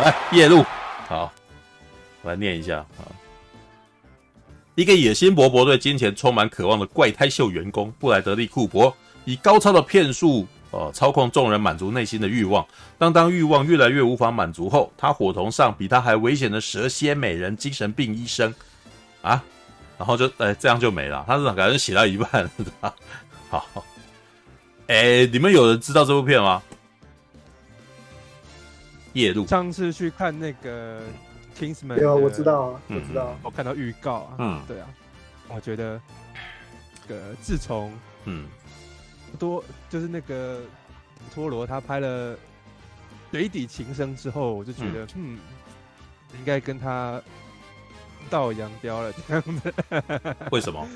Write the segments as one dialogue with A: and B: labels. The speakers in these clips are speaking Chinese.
A: 来 夜路，好，我来念一下啊。一个野心勃勃、对金钱充满渴望的怪胎秀员工布莱德利·库珀，以高超的骗术，呃，操控众人满足内心的欲望。当当欲望越来越无法满足后，他伙同上比他还危险的蛇蝎美人精神病医生，啊，然后就，哎、这样就没了。他是感觉写到一半，好，哎、你们有人知道这部片吗？夜路。
B: 上次去看那个。
C: 对啊，我知道啊，我知道。
B: 我看到预告啊，嗯，对啊，我觉得，呃自从嗯多就是那个托罗他拍了《水底情深》之后，我就觉得嗯，嗯，应该跟他道扬镳了这样子。
A: 为什么？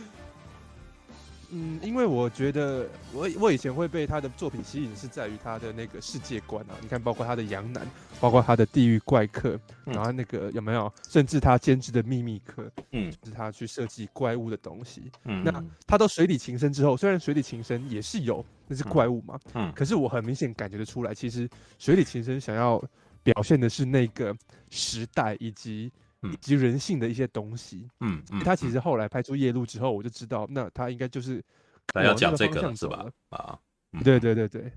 B: 嗯，因为我觉得我我以前会被他的作品吸引，是在于他的那个世界观啊。你看，包括他的杨男，包括他的地狱怪客，然后那个有没有，甚至他监制的秘密客，嗯，就是他去设计怪物的东西。嗯，那他到水底情深之后，虽然水底情深也是有那是怪物嘛，嗯，可是我很明显感觉得出来，其实水底情深想要表现的是那个时代以及。以及人性的一些东西，嗯，嗯，他其实后来拍出夜路之后，我就知道，那他应该就是
A: 他要讲这个是吧？啊，
B: 对对对对，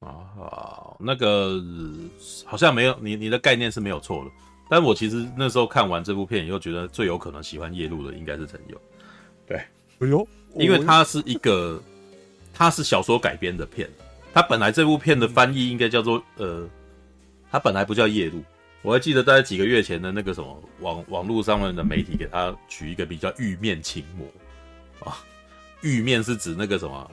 A: 啊，那个好像没有你你的概念是没有错的，但我其实那时候看完这部片以后，觉得最有可能喜欢夜路的应该是陈友，对，
B: 哎呦，
A: 因为他是一个，他是小说改编的片，他本来这部片的翻译应该叫做呃，他本来不叫夜路。我还记得大概几个月前的那个什么网网络上面的媒体给他取一个比较玉面情魔啊，玉面是指那个什么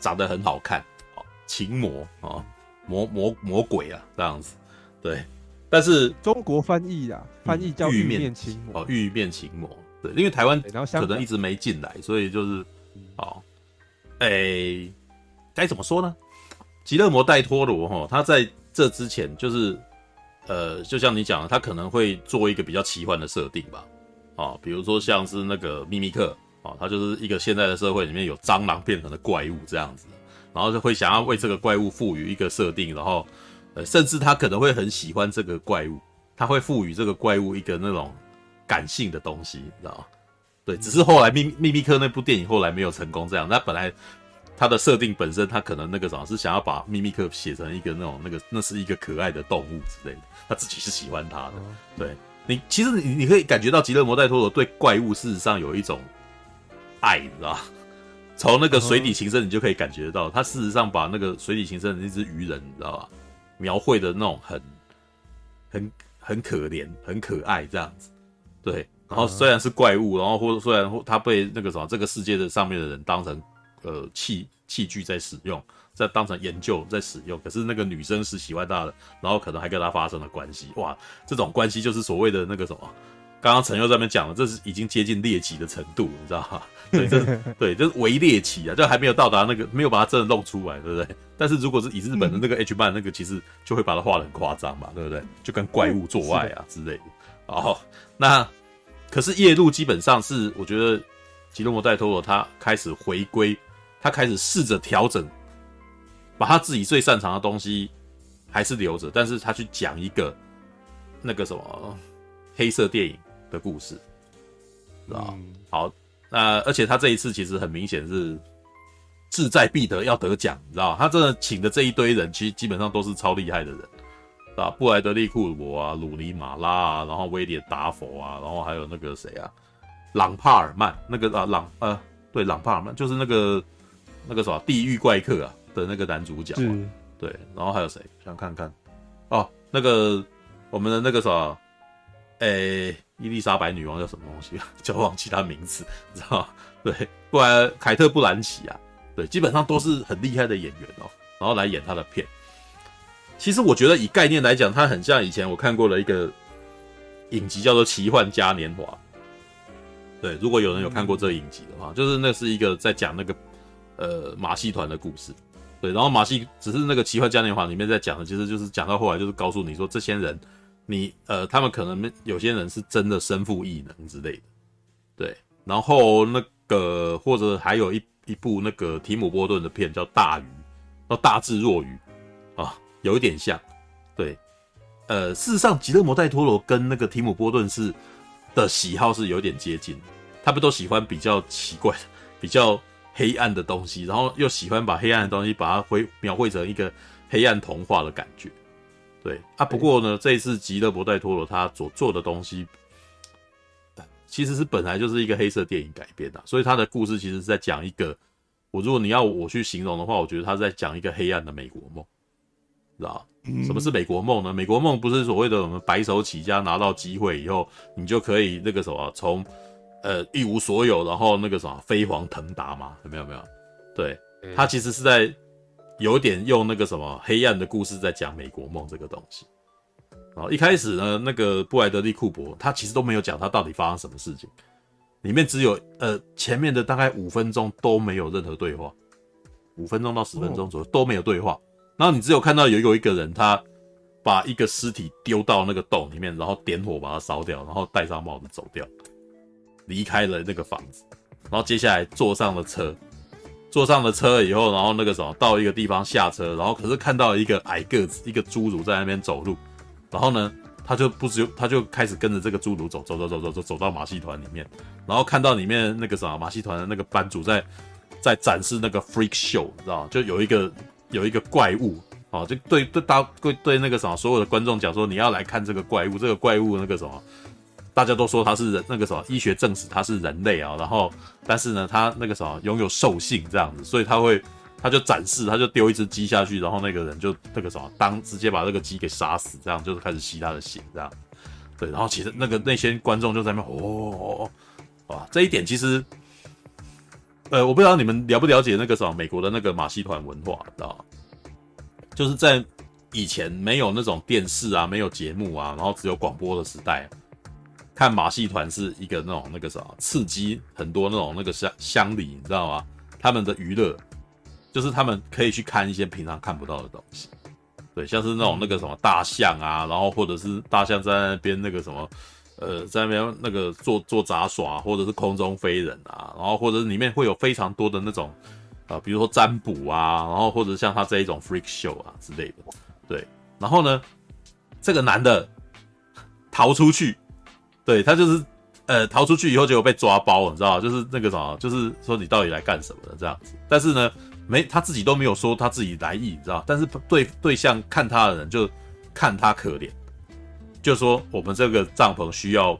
A: 长得很好看啊，情魔啊，魔魔魔鬼啊这样子，对，但是
B: 中国翻译啊，翻译叫玉面情魔
A: 哦，玉面情魔，对，因为台湾可能一直没进来，所以就是哦，哎，该怎么说呢？吉勒摩·戴托罗哈，他在这之前就是。呃，就像你讲的，他可能会做一个比较奇幻的设定吧，啊，比如说像是那个秘密客啊，他就是一个现在的社会里面有蟑螂变成的怪物这样子，然后就会想要为这个怪物赋予一个设定，然后呃，甚至他可能会很喜欢这个怪物，他会赋予这个怪物一个那种感性的东西，你知道吗？对，只是后来秘秘密客那部电影后来没有成功这样，他本来。他的设定本身，他可能那个什么，是想要把秘密客写成一个那种那个，那是一个可爱的动物之类的。他自己是喜欢他的。对你，其实你你可以感觉到吉勒摩·戴托罗对怪物事实上有一种爱，你知道？从那个水底情深，你就可以感觉到，他事实上把那个水底情深的那只鱼人，你知道吧？描绘的那种很很很可怜、很可爱这样子。对，然后虽然是怪物，然后或者虽然他被那个什么这个世界的上面的人当成。呃，器器具在使用，在当成研究在使用，可是那个女生是喜欢他的，然后可能还跟他发生了关系，哇，这种关系就是所谓的那个什么，刚刚陈佑在那边讲了，这是已经接近猎奇的程度，你知道吗？对，这对，这是伪猎奇啊，就还没有到达那个，没有把它真的弄出来，对不对？但是如果是以日本的那个 H 漫那个，其实就会把它画的很夸张嘛，对不对？就跟怪物做爱啊之类的。哦，那可是夜路基本上是，我觉得吉隆摩·戴托罗他开始回归。他开始试着调整，把他自己最擅长的东西还是留着，但是他去讲一个那个什么黑色电影的故事，知道、嗯、好，那而且他这一次其实很明显是志在必得，要得奖，你知道他真的请的这一堆人，其实基本上都是超厉害的人，啊，布莱德利库珀啊，鲁尼马拉啊，然后威廉达佛啊，然后还有那个谁啊，朗帕尔曼，那个啊朗呃对朗帕尔曼就是那个。那个什么地狱怪客啊的那个男主角，对，然后还有谁？想看看哦，那个我们的那个什么，诶，伊丽莎白女王叫什么东西？叫忘记他名字，你知道吗？对，不然凯特·布兰奇啊，对，基本上都是很厉害的演员哦，然后来演他的片。其实我觉得以概念来讲，他很像以前我看过了一个影集，叫做《奇幻嘉年华》。对，如果有人有看过这个影集的话，就是那是一个在讲那个。呃，马戏团的故事，对，然后马戏只是那个奇幻嘉年华里面在讲的，其实就是讲到后来就是告诉你说，这些人，你呃，他们可能有些人是真的身负异能之类的，对，然后那个或者还有一一部那个提姆波顿的片叫大鱼，叫大智若愚啊，有一点像，对，呃，事实上，吉勒摩戴托罗跟那个提姆波顿是的喜好是有点接近，他们都喜欢比较奇怪的、比较黑暗的东西，然后又喜欢把黑暗的东西把它绘描绘成一个黑暗童话的感觉。对啊，不过呢，这一次吉勒伯戴托罗他所做的东西，其实是本来就是一个黑色电影改编的，所以他的故事其实是在讲一个，我如果你要我去形容的话，我觉得他在讲一个黑暗的美国梦，知道？什么是美国梦呢？美国梦不是所谓的我们白手起家拿到机会以后，你就可以那个什么从呃一无所有，然后那个什么飞黄腾达嘛？有没有没有？对，他其实是在有点用那个什么黑暗的故事在讲美国梦这个东西。然后一开始呢，那个布莱德利库珀他其实都没有讲他到底发生什么事情，里面只有呃前面的大概五分钟都没有任何对话，五分钟到十分钟左右都没有对话。然后你只有看到有有一个人，他把一个尸体丢到那个洞里面，然后点火把它烧掉，然后戴上帽子走掉，离开了那个房子。然后接下来坐上了车，坐上了车以后，然后那个什么到一个地方下车，然后可是看到一个矮个子一个侏儒在那边走路，然后呢，他就不只有他就开始跟着这个侏儒走走走走走走走到马戏团里面，然后看到里面那个什么马戏团的那个班主在在展示那个 freak show，你知道？就有一个。有一个怪物，哦，就对对大对对那个什么所有的观众讲说，你要来看这个怪物，这个怪物那个什么，大家都说他是人，那个什么医学证实他是人类啊，然后但是呢，他那个什么拥有兽性这样子，所以他会他就展示，他就丢一只鸡下去，然后那个人就那个什么当直接把这个鸡给杀死，这样就是开始吸他的血这样，对，然后其实那个那些观众就在那边哦哦哦，哇，这一点其实。呃，我不知道你们了不了解那个什么美国的那个马戏团文化，知道吗？就是在以前没有那种电视啊，没有节目啊，然后只有广播的时代，看马戏团是一个那种那个什么刺激很多那种那个乡乡里，你知道吗？他们的娱乐就是他们可以去看一些平常看不到的东西，对，像是那种那个什么大象啊，然后或者是大象在那边那个什么。呃，在那边那个做做杂耍，或者是空中飞人啊，然后或者里面会有非常多的那种、呃，比如说占卜啊，然后或者像他这一种 freak show 啊之类的，对。然后呢，这个男的逃出去，对，他就是呃逃出去以后就被抓包，你知道吗？就是那个什么，就是说你到底来干什么的这样子。但是呢，没他自己都没有说他自己来意，你知道？但是对对象看他的人就看他可怜。就说我们这个帐篷需要，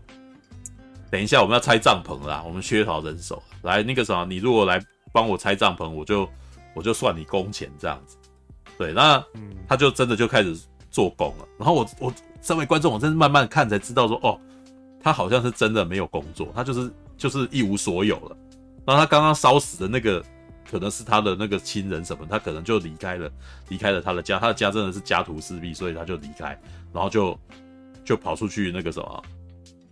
A: 等一下我们要拆帐篷啦，我们缺少人手，来那个什么，你如果来帮我拆帐篷，我就我就算你工钱这样子。对，那他就真的就开始做工了。然后我我身为观众，我真是慢慢看才知道说，哦，他好像是真的没有工作，他就是就是一无所有了。然后他刚刚烧死的那个，可能是他的那个亲人什么，他可能就离开了，离开了他的家，他的家真的是家徒四壁，所以他就离开，然后就。就跑出去那个什么，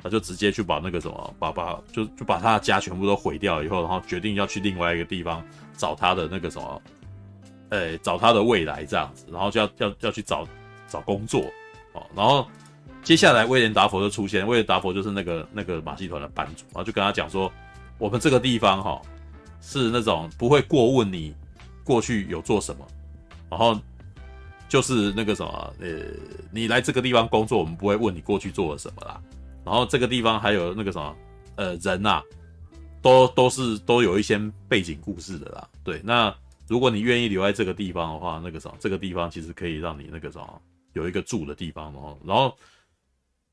A: 他就直接去把那个什么，把把就就把他的家全部都毁掉以后，然后决定要去另外一个地方找他的那个什么，哎、找他的未来这样子，然后就要要要去找找工作哦，然后接下来威廉达佛就出现，威廉达佛就是那个那个马戏团的班主，然后就跟他讲说，我们这个地方哈是那种不会过问你过去有做什么，然后。就是那个什么，呃，你来这个地方工作，我们不会问你过去做了什么啦。然后这个地方还有那个什么，呃，人呐、啊，都都是都有一些背景故事的啦。对，那如果你愿意留在这个地方的话，那个什么，这个地方其实可以让你那个什么有一个住的地方。然后，然后，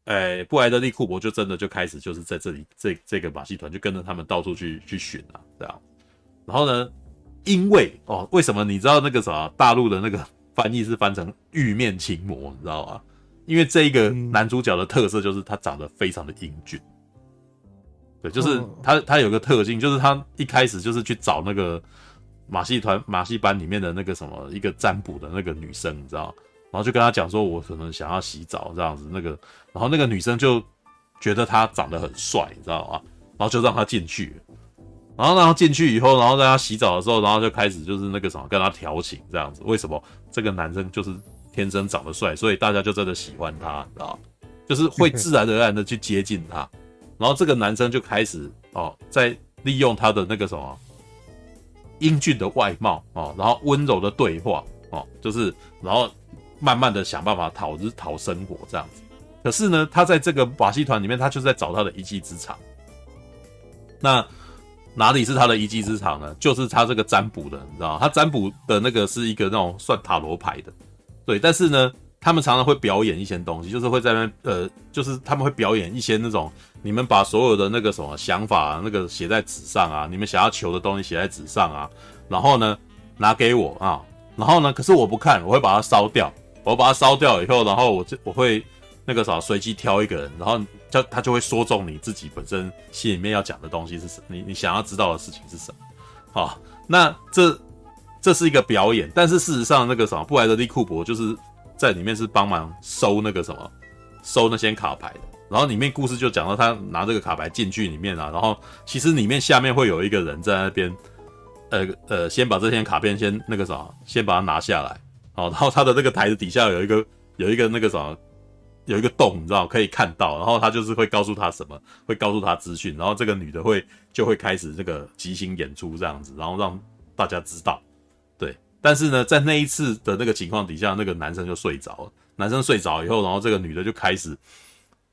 A: 哎，布莱德利库珀就真的就开始就是在这里这这个马戏团就跟着他们到处去去寻啊，这样。然后呢，因为哦，为什么你知道那个什么大陆的那个？翻译是翻成玉面情魔，你知道吗？因为这一个男主角的特色就是他长得非常的英俊，对，就是他他有个特性，就是他一开始就是去找那个马戏团马戏班里面的那个什么一个占卜的那个女生，你知道，然然后就跟他讲说，我可能想要洗澡这样子，那个，然后那个女生就觉得他长得很帅，你知道吗？然后就让他进去。然后让他进去以后，然后在他洗澡的时候，然后就开始就是那个什么跟他调情这样子。为什么这个男生就是天生长得帅，所以大家就真的喜欢他，知道？就是会自然而然的去接近他。然后这个男生就开始哦，在利用他的那个什么英俊的外貌哦，然后温柔的对话哦，就是然后慢慢的想办法讨日讨生活这样子。可是呢，他在这个马戏团里面，他就是在找他的一技之长。那哪里是他的一技之长呢？就是他这个占卜的，你知道？他占卜的那个是一个那种算塔罗牌的，对。但是呢，他们常常会表演一些东西，就是会在那呃，就是他们会表演一些那种，你们把所有的那个什么想法那个写在纸上啊，你们想要求的东西写在纸上啊，然后呢拿给我啊，然后呢，可是我不看，我会把它烧掉，我把它烧掉以后，然后我就我会那个啥随机挑一个人，然后。就他就会说中你自己本身心里面要讲的东西是什么，你你想要知道的事情是什么？好，那这这是一个表演，但是事实上那个什么布莱德利库珀就是在里面是帮忙收那个什么收那些卡牌的，然后里面故事就讲到他拿这个卡牌进去里面啊，然后其实里面下面会有一个人在那边，呃呃，先把这些卡片先那个啥，先把它拿下来，好，然后他的那个台子底下有一个有一个那个什么。有一个洞，你知道可以看到，然后他就是会告诉他什么，会告诉他资讯，然后这个女的会就会开始这个即兴演出这样子，然后让大家知道，对。但是呢，在那一次的那个情况底下，那个男生就睡着了。男生睡着以后，然后这个女的就开始，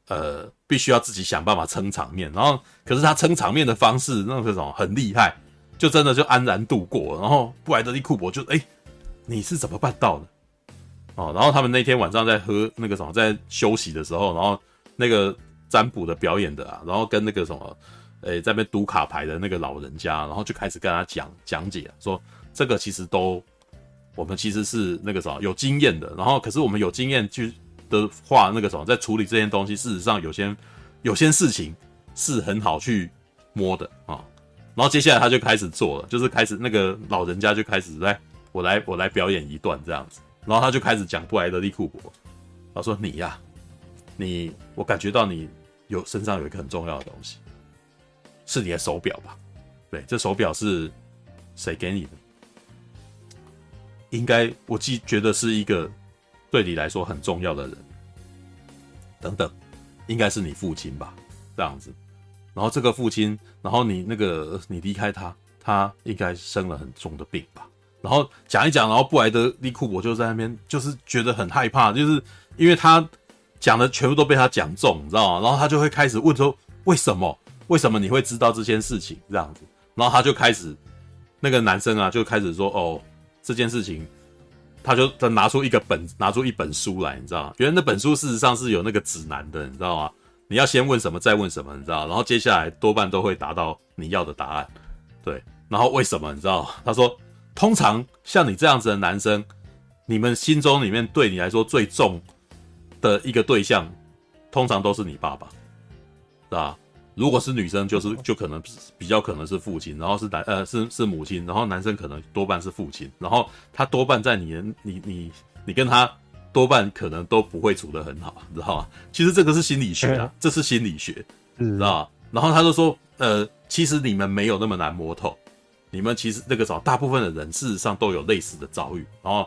A: 呃，必须要自己想办法撑场面。然后，可是他撑场面的方式，那是什么很厉害，就真的就安然度过。然后布莱德利库珀就，哎，你是怎么办到的？哦，然后他们那天晚上在喝那个什么，在休息的时候，然后那个占卜的表演的啊，然后跟那个什么，诶，在那边读卡牌的那个老人家，然后就开始跟他讲讲解，说这个其实都我们其实是那个什么有经验的，然后可是我们有经验去的话，那个什么在处理这件东西，事实上有些有些事情是很好去摸的啊、然后接下来他就开始做了，就是开始那个老人家就开始来，我来我来表演一段这样子。然后他就开始讲布莱德利库珀，他说：“你呀、你我感觉到你有身上有一个很重要的东西，是你的手表吧？对，这手表是谁给你的？应该我记觉得是一个对你来说很重要的人，等等，应该是你父亲吧？这样子。然后这个父亲，然后你那个你离开他，他应该生了很重的病吧？”然后讲一讲，然后布莱德利库珀就在那边，就是觉得很害怕，就是因为他讲的全部都被他讲中，你知道吗？然后他就会开始问说：“为什么？为什么你会知道这件事情？”这样子，然后他就开始，那个男生啊，就开始说：“哦，这件事情，他就他拿出一个本，拿出一本书来，你知道吗？原来那本书事实上是有那个指南的，你知道吗？你要先问什么，再问什么，你知道？然后接下来多半都会达到你要的答案，对。然后为什么？你知道？他说。”通常像你这样子的男生，你们心中里面对你来说最重的一个对象，通常都是你爸爸，是吧？如果是女生，就是就可能比较可能是父亲，然后是男呃是是母亲，然后男生可能多半是父亲，然后他多半在你你你你跟他多半可能都不会处得很好，你知道吗？其实这个是心理学啊，这是心理学，知道吧？然后他就说，呃，其实你们没有那么难摸透。你们其实那个时候，大部分的人事实上都有类似的遭遇，然后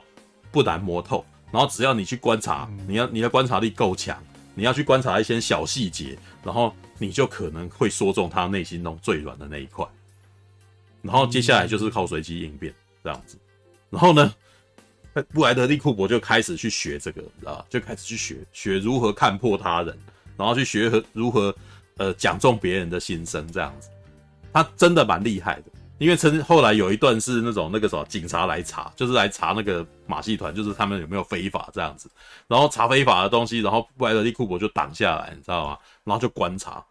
A: 不难摸透，然后只要你去观察，你要你的观察力够强，你要去观察一些小细节，然后你就可能会说中他内心中最软的那一块，然后接下来就是靠随机应变这样子，然后呢，布莱德利库珀就开始去学这个，你知道吧？就开始去学学如何看破他人，然后去学和如何呃讲中别人的心声这样子，他真的蛮厉害的。因为曾后来有一段是那种那个什么警察来查，就是来查那个马戏团，就是他们有没有非法这样子，然后查非法的东西，然后布莱德利库珀就挡下来，你知道吗？然后就观察，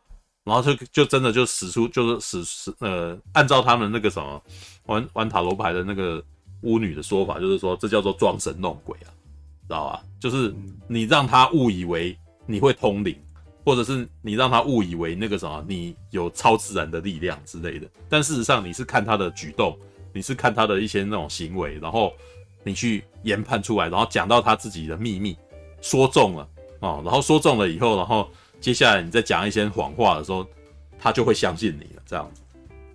A: 然后就就真的就使出就是使使呃，按照他们那个什么玩玩塔罗牌的那个巫女的说法，就是说这叫做装神弄鬼啊，知道吧？就是你让他误以为你会通灵。或者是你让他误以为那个什么，你有超自然的力量之类的，但事实上你是看他的举动，你是看他的一些那种行为，然后你去研判出来，然后讲到他自己的秘密，说中了哦，然后说中了以后，然后接下来你再讲一些谎话的时候，他就会相信你了，这样子，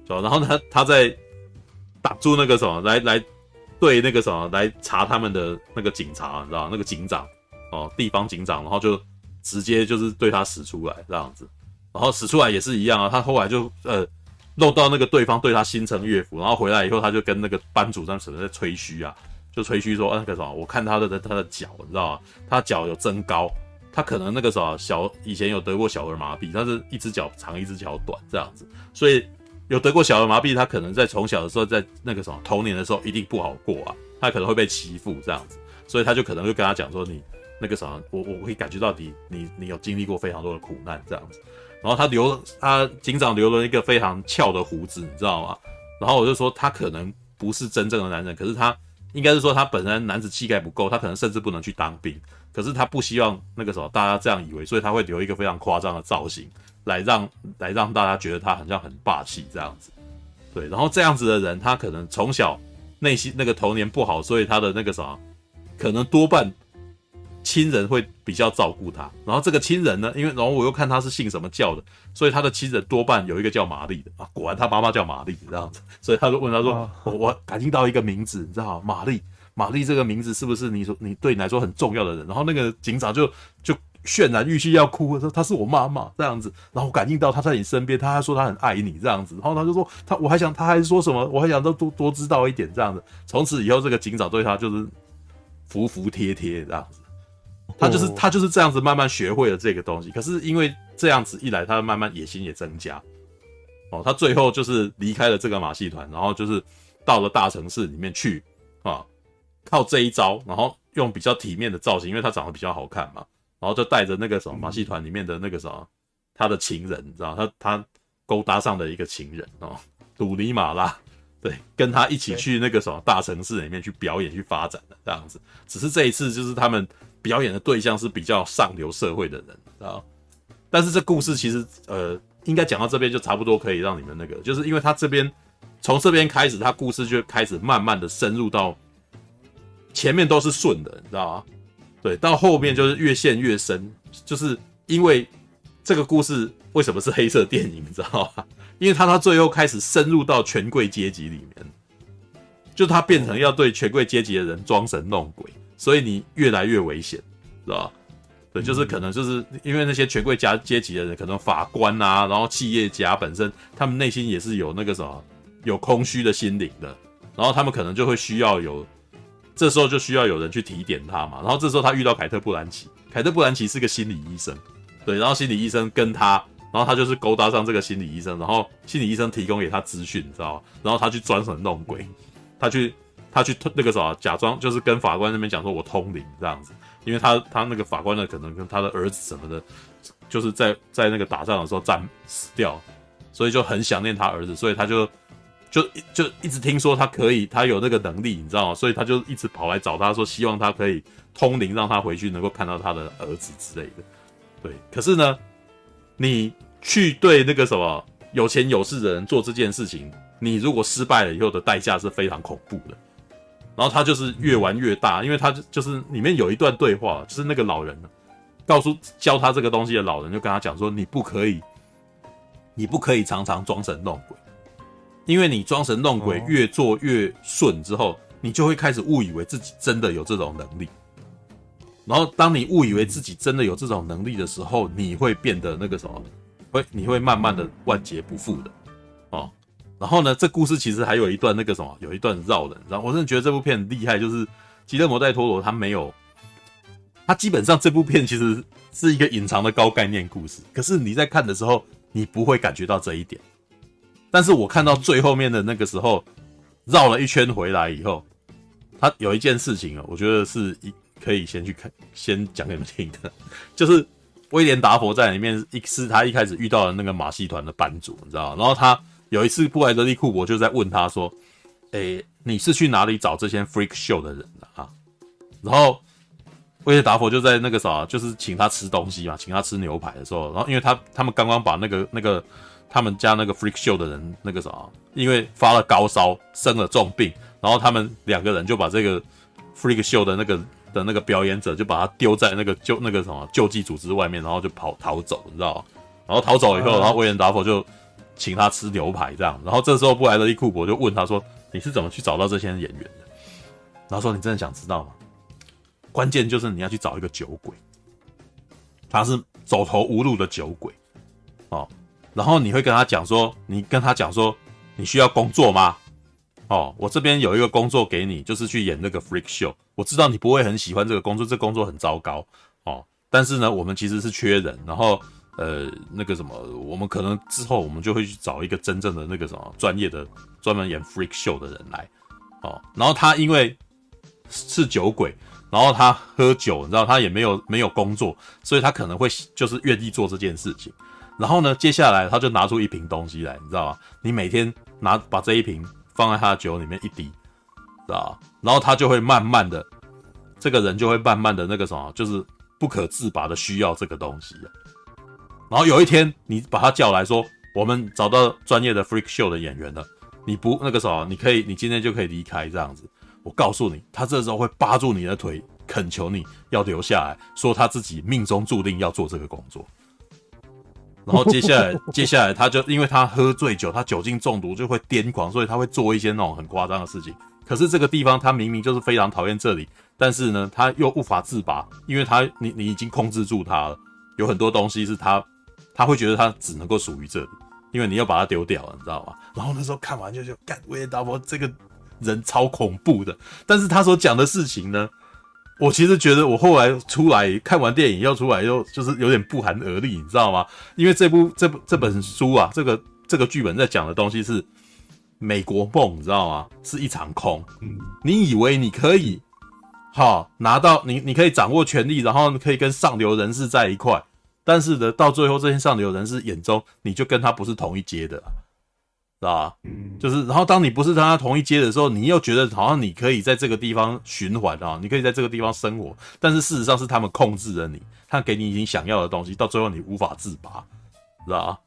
A: 然后他他在挡住那个什么，来来对那个什么来查他们的那个警察，你知道那个警长哦，地方警长，然后就。直接就是对他使出来这样子，然后使出来也是一样啊。他后来就呃弄到那个对方对他心诚悦服，然后回来以后他就跟那个班主任什么在吹嘘啊，就吹嘘说，那个什么，我看他的他的脚，你知道吗？他脚有增高，他可能那个什么小以前有得过小儿麻痹，他是一只脚长一只脚短这样子，所以有得过小儿麻痹，他可能在从小的时候在那个什么童年的时候一定不好过啊，他可能会被欺负这样子，所以他就可能会跟他讲说，你那个什么，我我可以感觉到你你你有经历过非常多的苦难这样子，然后他留他警长留了一个非常翘的胡子，你知道吗？然后我就说他可能不是真正的男人，可是他。应该是说他本身男子气概不够，他可能甚至不能去当兵。可是他不希望那个时候大家这样以为，所以他会留一个非常夸张的造型，来让来让大家觉得他好像很霸气这样子。对，然后这样子的人，他可能从小内心那个童年不好，所以他的那个什么，可能多半。亲人会比较照顾他，然后这个亲人呢，因为然后我又看他是信什么教的，所以他的亲人多半有一个叫玛丽的啊，果然他妈妈叫玛丽这样子，所以他就问他说：“哦、我我感应到一个名字，你知道吗？玛丽，玛丽这个名字是不是你说你对你来说很重要的人？”然后那个警长就就泫然欲泣要哭，说：“她是我妈妈这样子。”然后我感应到她在你身边，他还说他很爱你这样子，然后他就说他我还想他还说什么，我还想多多多知道一点这样子。从此以后，这个警长对他就是服服帖帖这样子。他就是他就是这样子慢慢学会了这个东西，可是因为这样子一来，他慢慢野心也增加。哦，他最后就是离开了这个马戏团，然后就是到了大城市里面去啊，靠这一招，然后用比较体面的造型，因为他长得比较好看嘛，然后就带着那个什么马戏团里面的那个什么他的情人，你知道他他勾搭上的一个情人哦，鲁尼马拉，对，跟他一起去那个什么大城市里面去表演去发展的这样子，只是这一次就是他们。表演的对象是比较上流社会的人啊，但是这故事其实呃，应该讲到这边就差不多可以让你们那个，就是因为他这边从这边开始，他故事就开始慢慢的深入到前面都是顺的，你知道吗？对，到后面就是越陷越深，就是因为这个故事为什么是黑色电影，你知道吗？因为他到最后开始深入到权贵阶级里面，就他变成要对权贵阶级的人装神弄鬼。所以你越来越危险，知道吧？对，就是可能就是因为那些权贵家阶级的人，可能法官啊，然后企业家本身，他们内心也是有那个什么，有空虚的心灵的，然后他们可能就会需要有，这时候就需要有人去提点他嘛。然后这时候他遇到凯特·布兰奇，凯特·布兰奇是个心理医生，对，然后心理医生跟他，然后他就是勾搭上这个心理医生，然后心理医生提供给他资讯，你知道吧？然后他去装神弄鬼，他去。他去那个什么，假装就是跟法官那边讲说，我通灵这样子，因为他他那个法官呢，可能跟他的儿子什么的，就是在在那个打仗的时候战死掉，所以就很想念他儿子，所以他就就就一直听说他可以，他有那个能力，你知道吗？所以他就一直跑来找他说，希望他可以通灵，让他回去能够看到他的儿子之类的。对，可是呢，你去对那个什么有钱有势的人做这件事情，你如果失败了以后的代价是非常恐怖的。然后他就是越玩越大，因为他就就是里面有一段对话，就是那个老人，告诉教他这个东西的老人就跟他讲说，你不可以，你不可以常常装神弄鬼，因为你装神弄鬼越做越顺之后，你就会开始误以为自己真的有这种能力。然后当你误以为自己真的有这种能力的时候，你会变得那个什么，会你会慢慢的万劫不复的。然后呢，这故事其实还有一段那个什么，有一段绕人。然后我真的觉得这部片很厉害，就是吉勒摩·戴托罗他没有，他基本上这部片其实是一个隐藏的高概念故事。可是你在看的时候，你不会感觉到这一点。但是我看到最后面的那个时候，绕了一圈回来以后，他有一件事情啊，我觉得是一可以先去看，先讲给你们听的，就是威廉·达佛在里面一是他一开始遇到了那个马戏团的班主，你知道，然后他。有一次，布莱德利·库珀就在问他说：“诶、欸，你是去哪里找这些 freak show 的人的啊？”然后威廉·达佛就在那个啥，就是请他吃东西嘛，请他吃牛排的时候，然后因为他他们刚刚把那个那个他们家那个 freak show 的人那个啥，因为发了高烧，生了重病，然后他们两个人就把这个 freak show 的那个的那个表演者就把他丢在那个救那个什么救济组织外面，然后就跑逃走，你知道吗？然后逃走以后，然后威廉·达佛就。请他吃牛排，这样，然后这时候布莱德利库珀就问他说：“你是怎么去找到这些演员的？”然后说：“你真的想知道吗？关键就是你要去找一个酒鬼，他是走投无路的酒鬼哦。然后你会跟他讲说，你跟他讲说，你需要工作吗？哦，我这边有一个工作给你，就是去演那个 freak show。我知道你不会很喜欢这个工作，这工作很糟糕哦。但是呢，我们其实是缺人，然后呃，那个什么，我们可能之后我们就会去找一个真正的那个什么专业的、专门演 freak show 的人来哦。然后他因为是酒鬼，然后他喝酒，你知道他也没有没有工作，所以他可能会就是愿意做这件事情。然后呢，接下来他就拿出一瓶东西来，你知道吗？你每天拿把这一瓶放在他的酒里面一滴，知道？然后他就会慢慢的，这个人就会慢慢的那个什么，就是。不可自拔的需要这个东西，然后有一天你把他叫来说，我们找到专业的 freak show 的演员了，你不那个什么，你可以，你今天就可以离开这样子。我告诉你，他这时候会扒住你的腿，恳求你要留下来，说他自己命中注定要做这个工作。然后接下来，接下来他就因为他喝醉酒，他酒精中毒就会癫狂，所以他会做一些那种很夸张的事情。可是这个地方他明明就是非常讨厌这里。但是呢，他又无法自拔，因为他你你已经控制住他了，有很多东西是他他会觉得他只能够属于这里，因为你要把他丢掉了，你知道吗？然后那时候看完就就干，威廉达佛这个人超恐怖的。但是他所讲的事情呢，我其实觉得我后来出来看完电影要出来又就是有点不寒而栗，你知道吗？因为这部这部这本书啊，这个这个剧本在讲的东西是美国梦，你知道吗？是一场空。你以为你可以。好，拿到你，你可以掌握权力，然后可以跟上流人士在一块。但是呢，到最后这些上流人士眼中，你就跟他不是同一阶的，是吧？嗯，就是，然后当你不是跟他同一阶的时候，你又觉得好像你可以在这个地方循环啊，你可以在这个地方生活。但是事实上是他们控制了你，他给你已经想要的东西，到最后你无法自拔，知道吧？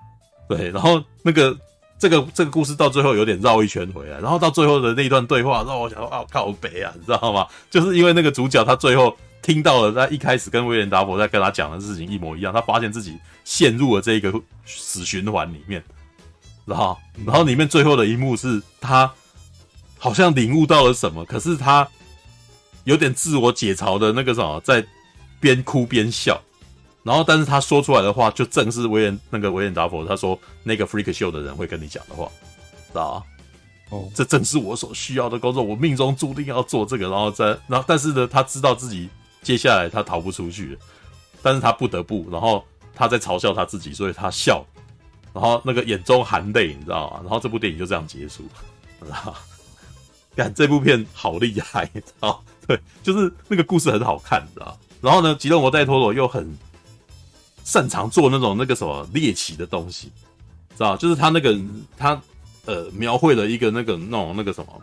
A: 对，然后那个。这个这个故事到最后有点绕一圈回来，然后到最后的那一段对话，让我想说啊，靠北啊，你知道吗？就是因为那个主角他最后听到了他一开始跟威廉达佛在跟他讲的事情一模一样，他发现自己陷入了这个死循环里面，然后然后里面最后的一幕是他好像领悟到了什么，可是他有点自我解嘲的那个什么，在边哭边笑。然后，但是他说出来的话，就正是威廉那个威廉达佛他说那个 freak show 的人会跟你讲的话，知道吗？哦，这正是我所需要的工作，我命中注定要做这个。然后在，然后，但是呢，他知道自己接下来他逃不出去，但是他不得不，然后他在嘲笑他自己，所以他笑，然后那个眼中含泪，你知道吗？然后这部电影就这样结束，知道吗？看这部片好厉害，知道？对，就是那个故事很好看，知道？然后呢，吉隆摩戴托罗又很。擅长做那种那个什么猎奇的东西，知道？就是他那个他呃描绘了一个那个那种那个什么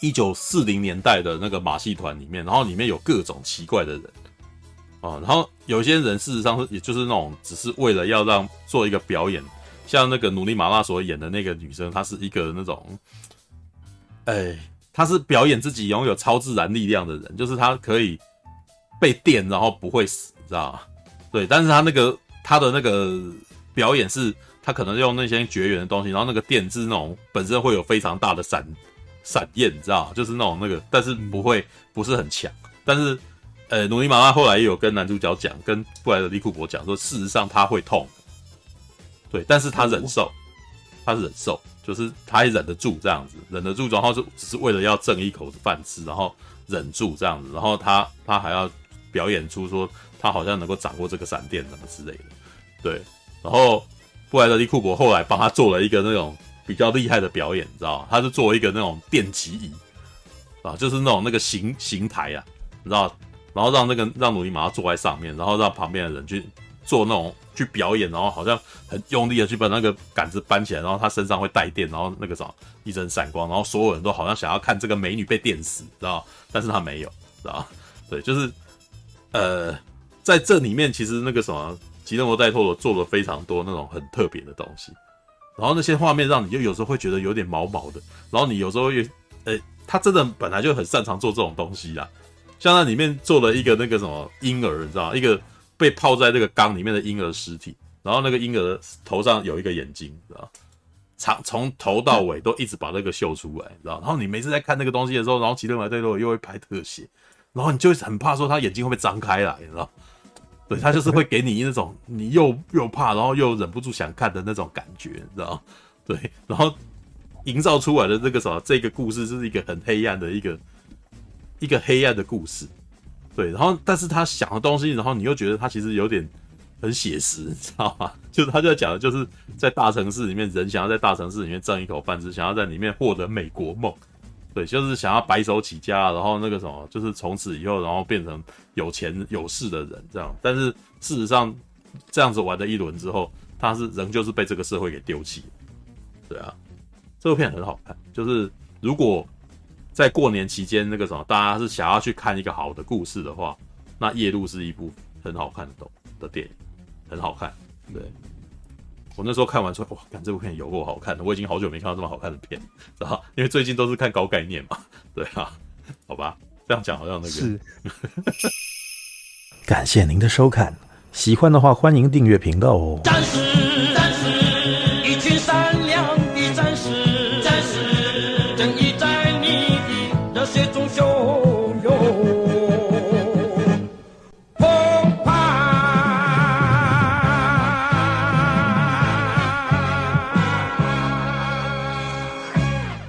A: 一九四零年代的那个马戏团里面，然后里面有各种奇怪的人啊，然后有些人事实上是也就是那种只是为了要让做一个表演，像那个努力马拉所演的那个女生，她是一个那种，哎，她是表演自己拥有超自然力量的人，就是她可以被电然后不会死，知道吗？对，但是她那个她的那个表演是，他可能用那些绝缘的东西，然后那个电是那种本身会有非常大的闪闪电，你知道就是那种那个，但是不会不是很强。但是，呃，努尼玛拉后来也有跟男主角讲，跟布莱德利库珀讲说，事实上他会痛，对，但是他忍受，他忍受，就是他也忍得住这样子，忍得住，然后就只是为了要挣一口饭吃，然后忍住这样子，然后他他还要表演出说。他好像能够掌握这个闪电什么之类的，对。然后布莱德利库珀后来帮他做了一个那种比较厉害的表演，你知道？他是做一个那种电击椅啊，就是那种那个形形台啊，你知道？然后让那个让努尼玛坐在上面，然后让旁边的人去做那种去表演，然后好像很用力的去把那个杆子搬起来，然后他身上会带电，然后那个什么一阵闪光，然后所有人都好像想要看这个美女被电死，知道？但是他没有，知道？对，就是呃。在这里面，其实那个什么吉勒摩戴托罗做了非常多那种很特别的东西，然后那些画面让你就有时候会觉得有点毛毛的，然后你有时候也，呃、他真的本来就很擅长做这种东西啦，像那里面做了一个那个什么婴儿，你知道，一个被泡在这个缸里面的婴儿尸体，然后那个婴儿头上有一个眼睛，知道，长从头到尾都一直把那个秀出来，知道，然后你每次在看那个东西的时候，然后吉勒摩戴托罗又会拍特写，然后你就很怕说他眼睛会不会张开来，你知道。对，他就是会给你那种你又又怕，然后又忍不住想看的那种感觉，你知道？对，然后营造出来的这个什么这个故事就是一个很黑暗的一个一个黑暗的故事，对，然后但是他想的东西，然后你又觉得他其实有点很写实，你知道吗？就是他就在讲的就是在大城市里面，人想要在大城市里面挣一口饭吃，想要在里面获得美国梦。对，就是想要白手起家，然后那个什么，就是从此以后，然后变成有钱有势的人这样。但是事实上，这样子玩了一轮之后，他是仍旧是被这个社会给丢弃。对啊，这部片很好看。就是如果在过年期间那个什么，大家是想要去看一个好的故事的话，那《夜路》是一部很好看的的电影，很好看。对。我那时候看完之后，哇，看这部片有够好看的！我已经好久没看到这么好看的片，知道因为最近都是看高概念嘛，对啊，好吧，这样讲好像那个是。
D: 感谢您的收看，喜欢的话欢迎订阅频道哦。战士，